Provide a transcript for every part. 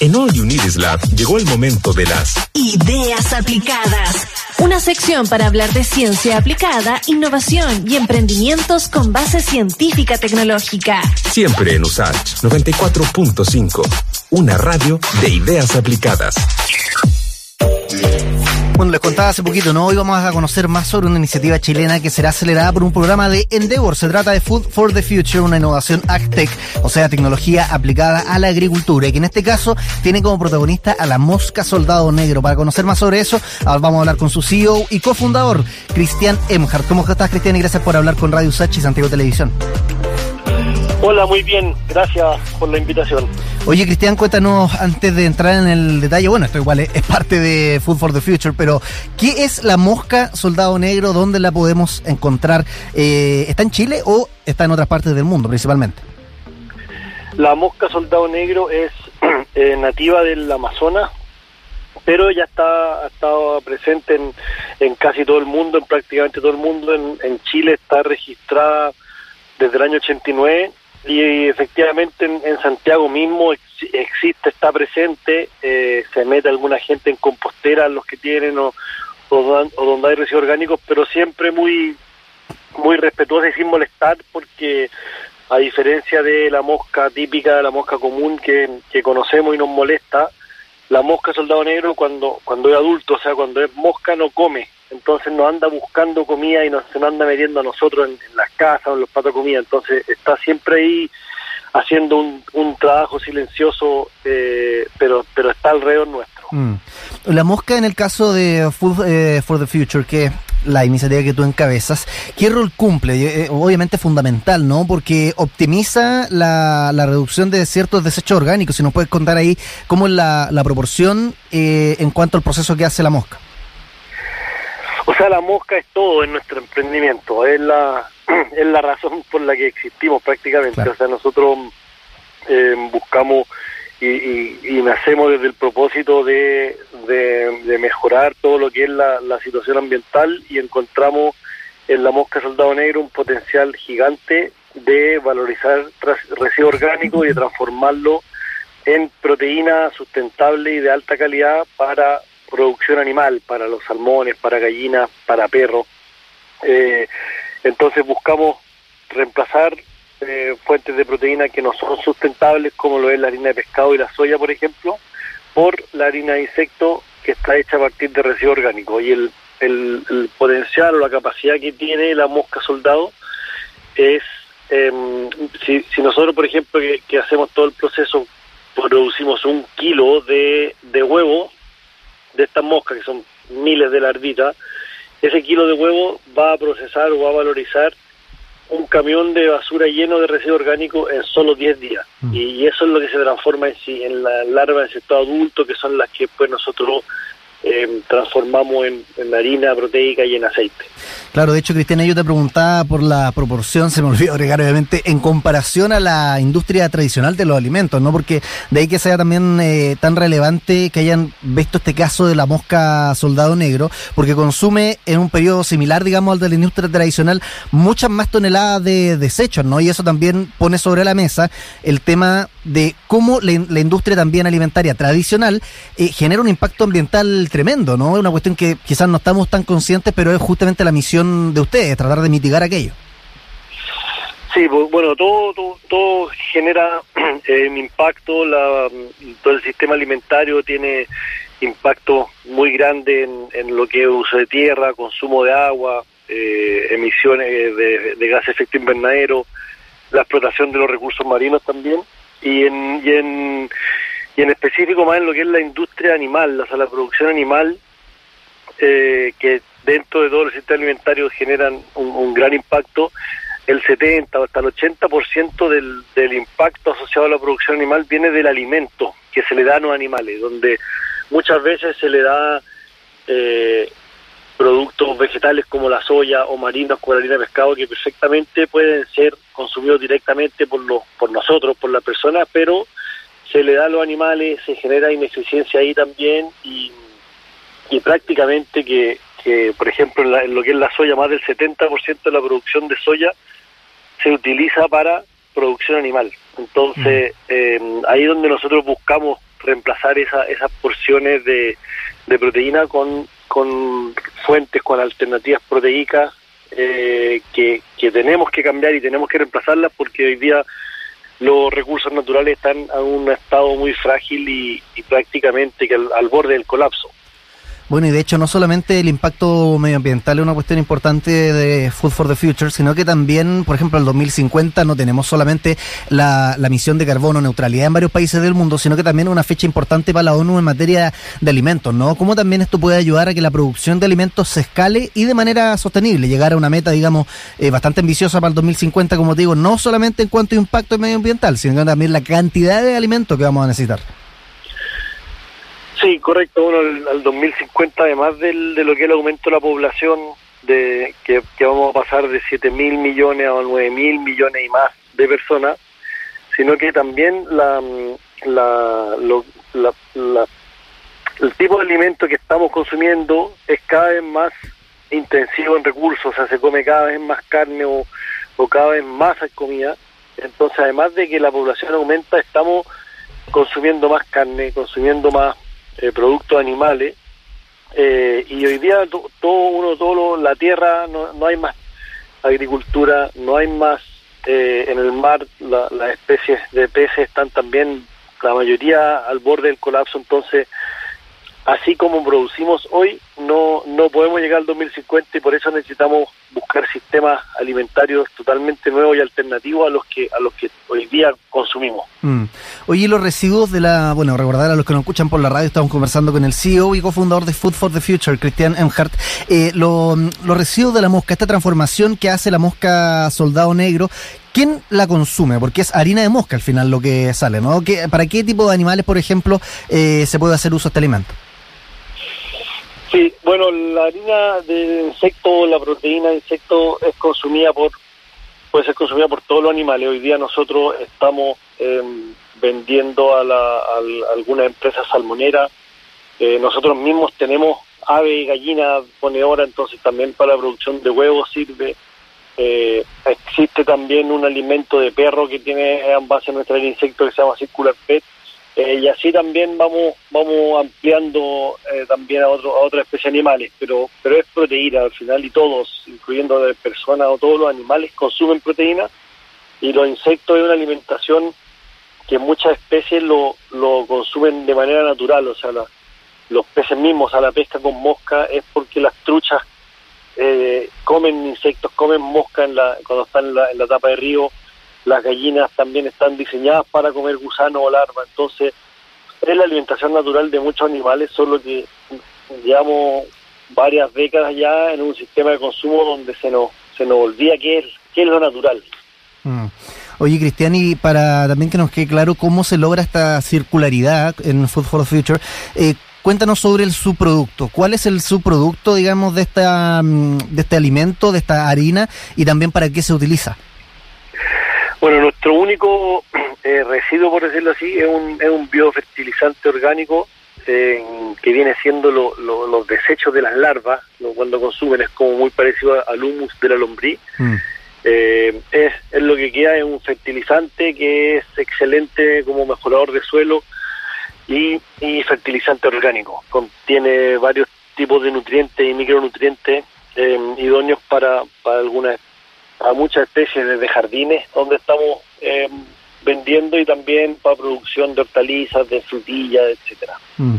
En All You Need Is Lab llegó el momento de las Ideas aplicadas. Una sección para hablar de ciencia aplicada, innovación y emprendimientos con base científica tecnológica. Siempre en USACH 94.5. Una radio de ideas aplicadas. Bueno, les contaba hace poquito, ¿no? Hoy vamos a conocer más sobre una iniciativa chilena que será acelerada por un programa de Endeavor. Se trata de Food for the Future, una innovación AgTech, o sea, tecnología aplicada a la agricultura, y que en este caso tiene como protagonista a la mosca soldado negro. Para conocer más sobre eso, vamos a hablar con su CEO y cofundador, Cristian Emhart. ¿Cómo estás, Cristian? Y gracias por hablar con Radio Sachi y Santiago Televisión. Hola, muy bien. Gracias por la invitación. Oye, Cristian, cuéntanos antes de entrar en el detalle. Bueno, esto igual es, parte de Food for the Future, pero ¿qué es la mosca soldado negro? ¿Dónde la podemos encontrar? Eh, ¿Está en Chile o está en otras partes del mundo principalmente? La mosca soldado negro es eh, nativa del Amazonas, pero ya está ha estado presente en, en, casi todo el mundo, en prácticamente todo el mundo. En, en Chile está registrada desde el año 89 y efectivamente en, Santiago mismo existe, está presente, eh, se mete alguna gente en compostera, los que tienen o, o, donde hay residuos orgánicos, pero siempre muy muy respetuosa y sin molestar porque a diferencia de la mosca típica, de la mosca común que, que conocemos y nos molesta, la mosca soldado negro cuando cuando es adulto, o sea, cuando es mosca no come, entonces no anda buscando comida y no se nos anda metiendo a nosotros en, las casas o en los platos de comida, entonces está siempre ahí haciendo un, un trabajo silencioso, eh, pero pero está alrededor nuestro. Mm. La mosca en el caso de Food eh, for the Future, que es la iniciativa que tú encabezas, ¿qué rol cumple? Eh, obviamente fundamental, ¿no? Porque optimiza la, la, reducción de ciertos desechos orgánicos. Si nos puedes contar ahí cómo es la, la proporción en cuanto al proceso que hace la mosca. O sea, la mosca es todo en nuestro emprendimiento, es la, es la razón por la que existimos prácticamente. O sea, nosotros eh, buscamos y, y, nacemos desde el propósito de, de, mejorar todo lo que es la, la situación ambiental y encontramos en la mosca soldado negro un potencial gigante de valorizar residuo orgánico y de transformarlo en proteína sustentable y de alta calidad para producción animal para los salmones, para gallinas, para perros. Eh, entonces buscamos reemplazar eh, fuentes de proteína que no son sustentables, como lo es la harina de pescado y la soya, por ejemplo, por la harina de insecto que está hecha a partir de residuo orgánico. Y el, el, potencial o la capacidad que tiene la mosca soldado es, em, si, si nosotros, por ejemplo, que, que hacemos todo el proceso, producimos un kilo de, de huevo, de estas moscas, que son miles de larvitas, ese kilo de huevo va a procesar o va a valorizar un camión de basura lleno de residuo orgánico en solo 10 días. Mm. Y, eso es lo que se transforma en sí, en la larva en sector adulto, que son las que pues nosotros eh, transformamos en, harina proteica y en aceite. Claro, de hecho, Cristiana, yo te preguntaba por la proporción, se me olvidó agregar obviamente, en comparación a la industria tradicional de los alimentos, ¿no? Porque de ahí que sea también eh, tan relevante que hayan visto este caso de la mosca soldado negro, porque consume en un periodo similar, digamos, al de la industria tradicional, muchas más toneladas de desechos, ¿no? Y eso también pone sobre la mesa el tema de cómo la, industria también alimentaria tradicional eh, genera un impacto ambiental tremendo, ¿no? Es una cuestión que quizás no estamos tan conscientes, pero es justamente la misión de ustedes, tratar de mitigar aquello. Sí, bueno, todo, todo, genera eh, impacto, la, todo el sistema alimentario tiene impacto muy grande en, lo que es uso de tierra, consumo de agua, eh, emisiones de, de gas efecto invernadero, la explotación de los recursos marinos también y en, y en, y en específico más en lo que es la industria animal, o sea, la producción animal, eh, que dentro de todos los sistemas alimentarios generan un, gran impacto, el 70 o hasta el 80% del, del impacto asociado a la producción animal viene del alimento que se le da a los animales, donde muchas veces se le da eh, vegetales como la soya o marinos como la harina de pescado que perfectamente pueden ser consumidos directamente por los por nosotros, por la persona, pero se le da a los animales, se genera ineficiencia ahí también y, y prácticamente que, que, por ejemplo, en, lo que es la soya, más del 70% de la producción de soya se utiliza para producción animal. Entonces, mm. eh, ahí donde nosotros buscamos reemplazar esa, esas porciones de, de proteína con, con fuentes, con alternativas proteicas eh, que, que tenemos que cambiar y tenemos que reemplazarlas porque hoy día los recursos naturales están a un estado muy frágil y, prácticamente que al, borde del colapso. Bueno, y de hecho no solamente el impacto medioambiental es una cuestión importante de Food for the Future, sino que también, por ejemplo, el 2050 no tenemos solamente la, la misión de carbono neutralidad en varios países del mundo, sino que también una fecha importante para la ONU en materia de alimentos, ¿no? ¿Cómo también esto puede ayudar a que la producción de alimentos se escale y de manera sostenible, llegar a una meta, digamos, eh, bastante ambiciosa para el 2050, como te digo, no solamente en cuanto a impacto medioambiental, sino también la cantidad de alimentos que vamos a necesitar? Sí, correcto. Bueno, al, 2050, además de lo que el aumento de la población, de que, vamos a pasar de 7 mil millones a 9 mil millones y más de personas, sino que también la, la, la, el tipo de alimento que estamos consumiendo es cada vez más intensivo en recursos, o sea, se come cada vez más carne o, o cada vez más comida. Entonces, además de que la población aumenta, estamos consumiendo más carne, consumiendo más eh, productos animales eh, y hoy día todo uno todo la tierra no, no hay más agricultura no hay más eh, en el mar las especies de peces están también la mayoría al borde del colapso entonces así como producimos hoy no no podemos llegar al 2050 y por eso necesitamos buscar sistemas alimentarios totalmente nuevos y alternativos a los que a los que hoy día consumimos. Mm. Oye, los residuos de la, bueno, recordar a los que nos escuchan por la radio, estamos conversando con el CEO y cofundador de Food for the Future, Cristian Emhart. Eh, los residuos de la mosca, esta transformación que hace la mosca soldado negro, ¿quién la consume? Porque es harina de mosca al final lo que sale, ¿no? ¿Para qué tipo de animales, por ejemplo, eh, se puede hacer uso de este alimento? Sí, bueno, la harina de insecto, la proteína de insecto es consumida por, puede ser consumida por todos los animales. Hoy día nosotros estamos em, vendiendo a, la, algunas empresas salmoneras. Eh, nosotros mismos tenemos ave y gallina ponedora, entonces también para la producción de huevos sirve. Eh, existe también un alimento de perro que tiene en base a nuestra insecto que se llama Circular Pet, eh, y así también vamos vamos ampliando eh, también a, otro, a otras especies animales, pero pero es proteína al final y todos, incluyendo de personas o todos los animales, consumen proteína y los insectos es una alimentación que muchas especies lo, lo consumen de manera natural, o sea, los peces mismos a la pesca con mosca es porque las truchas eh, comen insectos, comen mosca en la, cuando están en la, en la tapa de río, las gallinas también están diseñadas para comer gusano o larva, entonces es la alimentación natural de muchos animales, solo que llevamos varias décadas ya en un sistema de consumo donde se nos, se nos olvida qué es, qué es lo natural. Mm. Oye, Cristian, y para también que nos quede claro cómo se logra esta circularidad en Food for the Future, eh, cuéntanos sobre el subproducto. ¿Cuál es el subproducto, digamos, de, esta, mm, de este alimento, de esta harina, y también para qué se utiliza? Bueno, nuestro único eh, residuo, por decirlo así, es un, es un biofertilizante orgánico eh, que viene siendo los desechos de las larvas, cuando consumen es como muy parecido al humus de la lombriz. Mm. Eh, es, es, lo que queda, es un fertilizante que es excelente como mejorador de suelo y, y fertilizante orgánico. Contiene varios tipos de nutrientes y micronutrientes idóneos para, para algunas a muchas especies de jardines donde estamos eh, vendiendo y también para producción de hortalizas, de frutillas, etcétera. Mm.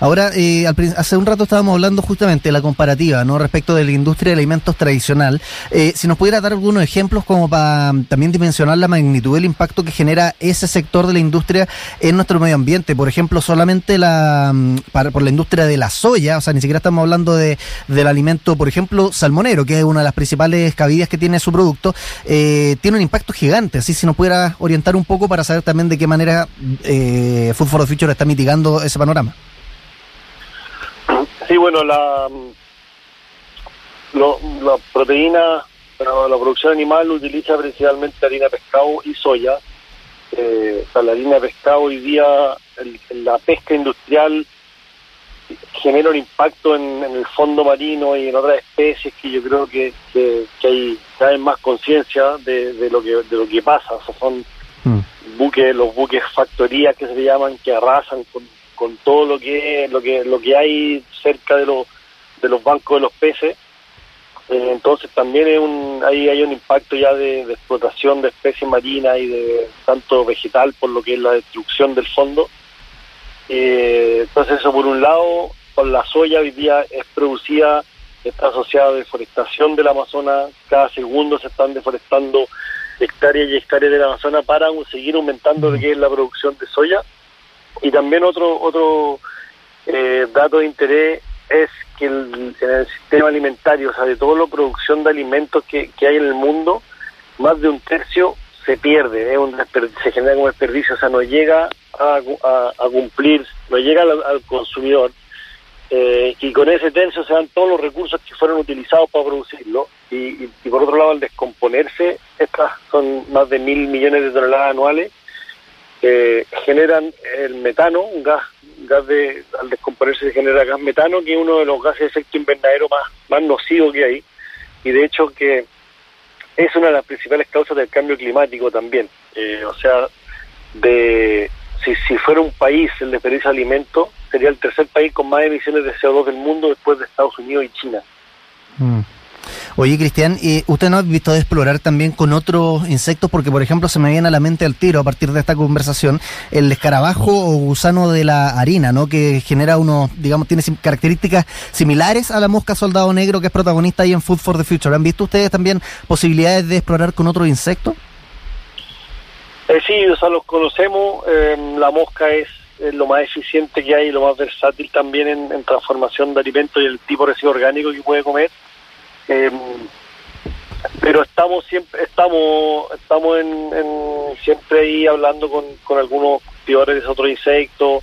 Ahora, eh, hace un rato estábamos hablando justamente de la comparativa, ¿no? Respecto de la industria de alimentos tradicional. Eh, si nos pudiera dar algunos ejemplos como para también dimensionar la magnitud del impacto que genera ese sector de la industria en nuestro medio ambiente. Por ejemplo, solamente la mm, por la industria de la soya, o sea, ni siquiera estamos hablando de, del alimento, por ejemplo, salmonero, que es una de las principales cabidas que tiene su producto, eh, tiene un impacto gigante. Así, si nos pudiera orientar un poco para saber también de qué manera eh, Food for the Future está mitigando ese panorama. Sí, bueno, la, la proteína, la, producción animal utiliza principalmente harina de pescado y soya. Eh, la harina de pescado hoy día, la pesca industrial genera un impacto en, el fondo marino y en otras especies que yo creo que, que, hay cada vez más conciencia de, lo que de lo que pasa. O sea, son mm. buques, los buques factorías que se llaman, que arrasan con, con todo lo que, lo que, lo que hay cerca de los, de los bancos de los peces. Eh, entonces también es un, hay un impacto ya de, explotación de especies marinas y de tanto vegetal por lo que es la destrucción del fondo. Eh, entonces eso por un lado, con la soya hoy día es producida, está asociada a deforestación del Amazonas, cada segundo se están deforestando hectáreas y hectáreas del Amazonas para seguir aumentando lo que es la producción de soya. Y también otro, otro eh, dato de interés es que el, en el sistema alimentario, o sea, de toda la producción de alimentos que, hay en el mundo, más de un tercio se pierde, un se genera como desperdicio, o sea, no llega a, cumplir, no llega al, consumidor. Eh, y con ese tercio se dan todos los recursos que fueron utilizados para producirlo. Y, y, por otro lado, al descomponerse, estas son más de mil millones de toneladas anuales, eh, generan el metano, un gas gas de, al descomponerse se genera gas metano, que es uno de los gases de efecto invernadero más, más nocivos que hay, y de hecho que es una de las principales causas del cambio climático también. Eh, o sea, de si, si fuera un país el desperdicio de alimentos, sería el tercer país con más emisiones de CO2 del mundo después de Estados Unidos y China. Mm. Oye, Cristian, ¿y ¿usted no ha visto de explorar también con otros insectos? Porque, por ejemplo, se me viene a la mente al tiro a partir de esta conversación el escarabajo o gusano de la harina, ¿no? Que genera unos, digamos, tiene características similares a la mosca soldado negro que es protagonista ahí en Food for the Future. ¿Han visto ustedes también posibilidades de explorar con otros insectos? Eh, sí, o sea, los conocemos. Em, la mosca es, lo más eficiente que hay y lo más versátil también en, en transformación de alimentos y el tipo de residuo orgánico que puede comer. Eh, pero estamos siempre estamos estamos en, siempre ahí hablando con, con algunos cultivadores de otros insectos.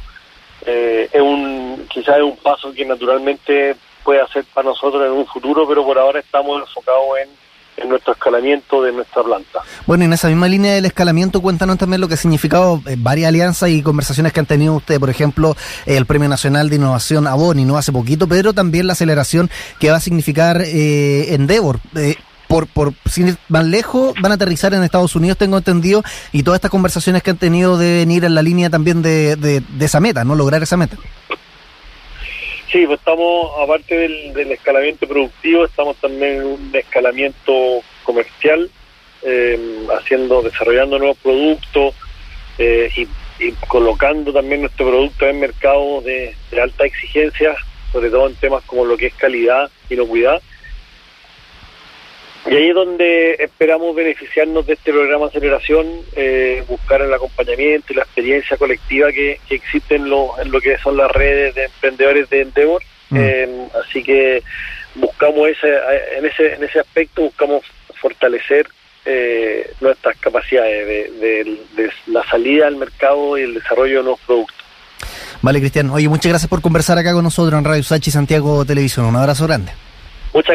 Eh, es un quizás es un paso que naturalmente puede hacer para nosotros en un futuro pero por ahora estamos enfocados en en nuestro escalamiento de nuestra planta. Bueno, en esa misma línea del escalamiento, cuéntanos también lo que ha significado eh, varias alianzas y conversaciones que han tenido ustedes, por ejemplo, el Premio Nacional de Innovación Aboni, no hace poquito, pero también la aceleración que va a significar eh, Endeavor. Eh, por, por sin ir más lejos, van a aterrizar en Estados Unidos, tengo entendido, y todas estas conversaciones que han tenido deben ir en la línea también de, de esa meta, ¿no? Lograr esa meta. Sí, pues estamos, aparte del, escalamiento productivo, estamos también en un escalamiento comercial, eh, haciendo, desarrollando nuevos productos eh, y, colocando también nuestro producto en mercados de, de alta exigencia, sobre todo en temas como lo que es calidad, y inocuidad y ahí es donde esperamos beneficiarnos de este programa de aceleración, eh, buscar el acompañamiento y la experiencia colectiva que, existe en lo, en lo que son las redes de emprendedores de Endeavor. Mm. Eh, así que buscamos ese, en ese en ese aspecto buscamos fortalecer eh, nuestras capacidades de, de, la salida al mercado y el desarrollo de nuevos productos. Vale, Cristian. Oye, muchas gracias por conversar acá con nosotros en Radio Sachi Santiago Televisión. Un abrazo grande. Muchas gracias.